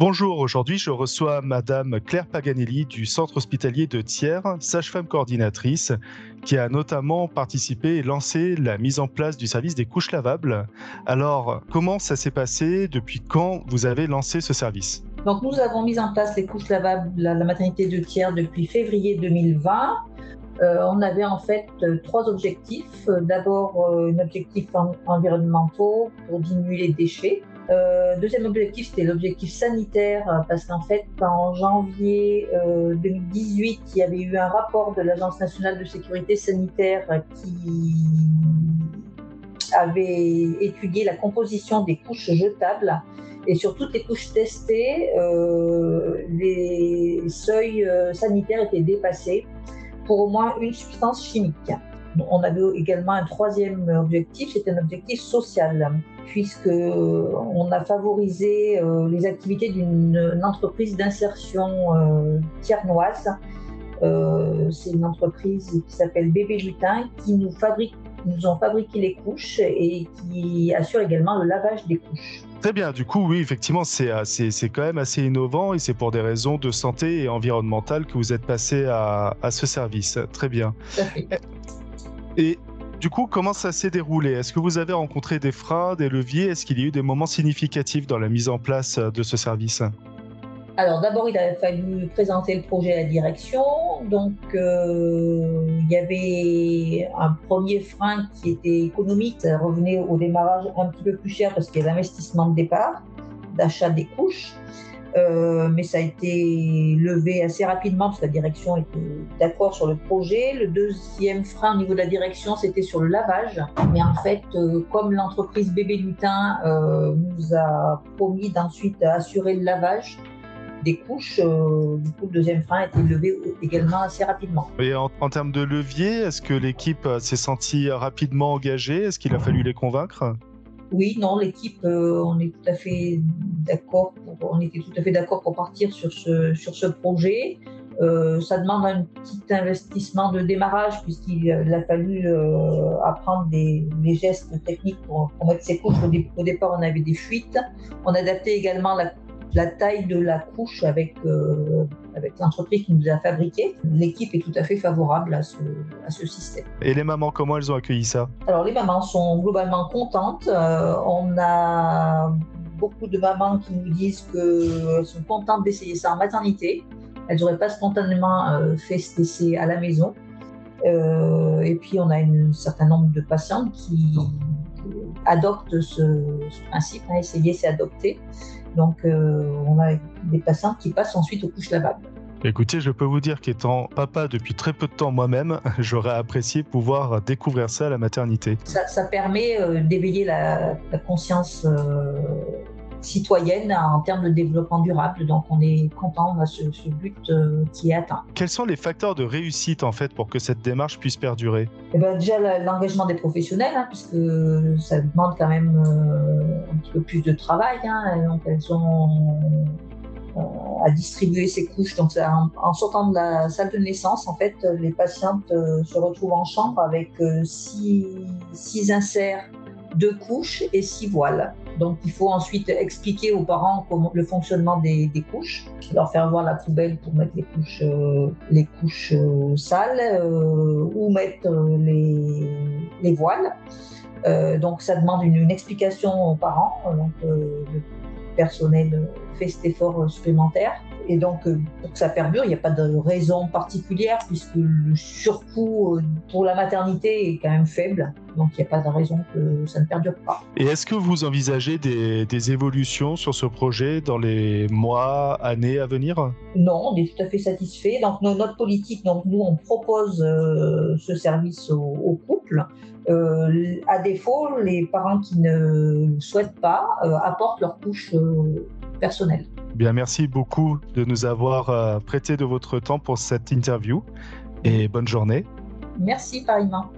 Bonjour, aujourd'hui je reçois Madame Claire Paganelli du centre hospitalier de Thiers, sage-femme coordinatrice, qui a notamment participé et lancé la mise en place du service des couches lavables. Alors, comment ça s'est passé? Depuis quand vous avez lancé ce service? Donc nous avons mis en place les couches lavables à la maternité de Thiers depuis février 2020. Euh, on avait en fait euh, trois objectifs. D'abord, euh, un objectif environnementaux pour diminuer les déchets. Euh, deuxième objectif, c'était l'objectif sanitaire, euh, parce qu'en fait, en janvier 2018, euh, il y avait eu un rapport de l'Agence nationale de sécurité sanitaire qui avait étudié la composition des couches jetables. Et sur toutes les couches testées, les seuils sanitaires étaient dépassés pour au moins une substance chimique. On avait également un troisième objectif, c'était un objectif social, puisque on a favorisé euh, les activités d'une entreprise d'insertion euh, tiernoise. Euh, c'est une entreprise qui s'appelle Bébé Lutin qui nous fabrique nous ont fabriqué les couches et qui assure également le lavage des couches. Très bien, du coup, oui, effectivement, c'est quand même assez innovant et c'est pour des raisons de santé et environnementales que vous êtes passé à, à ce service. Très bien. Et du coup, comment ça s'est déroulé? Est-ce que vous avez rencontré des freins, des leviers? Est-ce qu'il y a eu des moments significatifs dans la mise en place euh, de ce service? Alors d'abord, il a fallu présenter le projet à la direction. Donc euh, il y avait un premier frein qui était économique. Revenait au démarrage un petit peu plus cher parce qu'il y a l'investissement de départ, d'achat des couches. Euh, mais ça a été levé assez rapidement parce que la direction était d'accord sur le projet. Le deuxième frein au niveau de la direction, c'était sur le lavage. Mais en fait, euh, comme l'entreprise Bébé Lutin euh, nous a promis d'ensuite assurer le lavage, des couches, du coup, le deuxième frein a été levé également assez rapidement. Et en, en termes de levier, est-ce que l'équipe s'est sentie rapidement engagée? Est-ce qu'il a fallu les convaincre? Oui, non, l'équipe, euh, on est tout à fait d'accord. On était tout à fait d'accord pour partir sur ce sur ce projet. Euh, ça demande un petit investissement de démarrage puisqu'il a fallu euh, apprendre des, gestes techniques pour, pour mettre ses couches. Au, départ, on avait des fuites. On adaptait également la la taille de la couche avec, euh, avec l'entreprise qui nous a fabriqué. L'équipe est tout à fait favorable à ce, à ce système. Et les mamans, comment elles ont accueilli ça? Alors les mamans sont globalement contentes. Euh, on a beaucoup de mamans qui nous disent qu'elles sont contentes d'essayer ça en maternité. Elles n'auraient pas spontanément euh, fait cet essai à la maison. et puis on a un certain nombre de patientes qui adoptent ce, principe. Hein, essayer, c'est adopter. Donc, euh, on a des patients qui passent ensuite aux couches lavables. Écoutez, je peux vous dire qu'étant papa depuis très peu de temps moi-même, j'aurais apprécié pouvoir découvrir ça à la maternité. Ça, permet euh, d'éveiller la, conscience euh, citoyenne en termes de développement durable. Donc on est content, on a ce, but qui est atteint. Quels sont les facteurs de réussite en fait pour que cette démarche puisse perdurer? Eh ben, Déjà l'engagement des professionnels, hein, puisque ça demande quand même un petit peu plus de travail. Hein, donc elles ont euh, à distribuer ces couches. Donc, en, sortant de la salle de naissance, en fait, les patientes euh, se retrouvent en chambre avec euh, six, six inserts de couches et six voiles. Donc, il faut ensuite expliquer aux parents le fonctionnement des, couches, leur faire voir la poubelle pour mettre les couches, les couches sales ou mettre les, les voiles. donc, ça demande une, une, explication aux parents. Donc, personnel fait cet effort supplémentaire. Et donc, euh, pour que ça perdure, il n'y a pas de raison particulière puisque le surcoût euh, pour la maternité est quand même faible. Donc, il n'y a pas de raison que ça ne perdure pas. Et est-ce que vous envisagez des, évolutions sur ce projet dans les mois, années à venir? Non, on est tout à fait satisfait. Donc, notre politique, donc, nous, on propose euh, ce service aux, couples. à défaut, les parents qui ne souhaitent pas apportent leur couche personnelle. Bien, merci beaucoup de nous avoir euh, prêté de votre temps pour cette interview et bonne journée. Merci pareillement.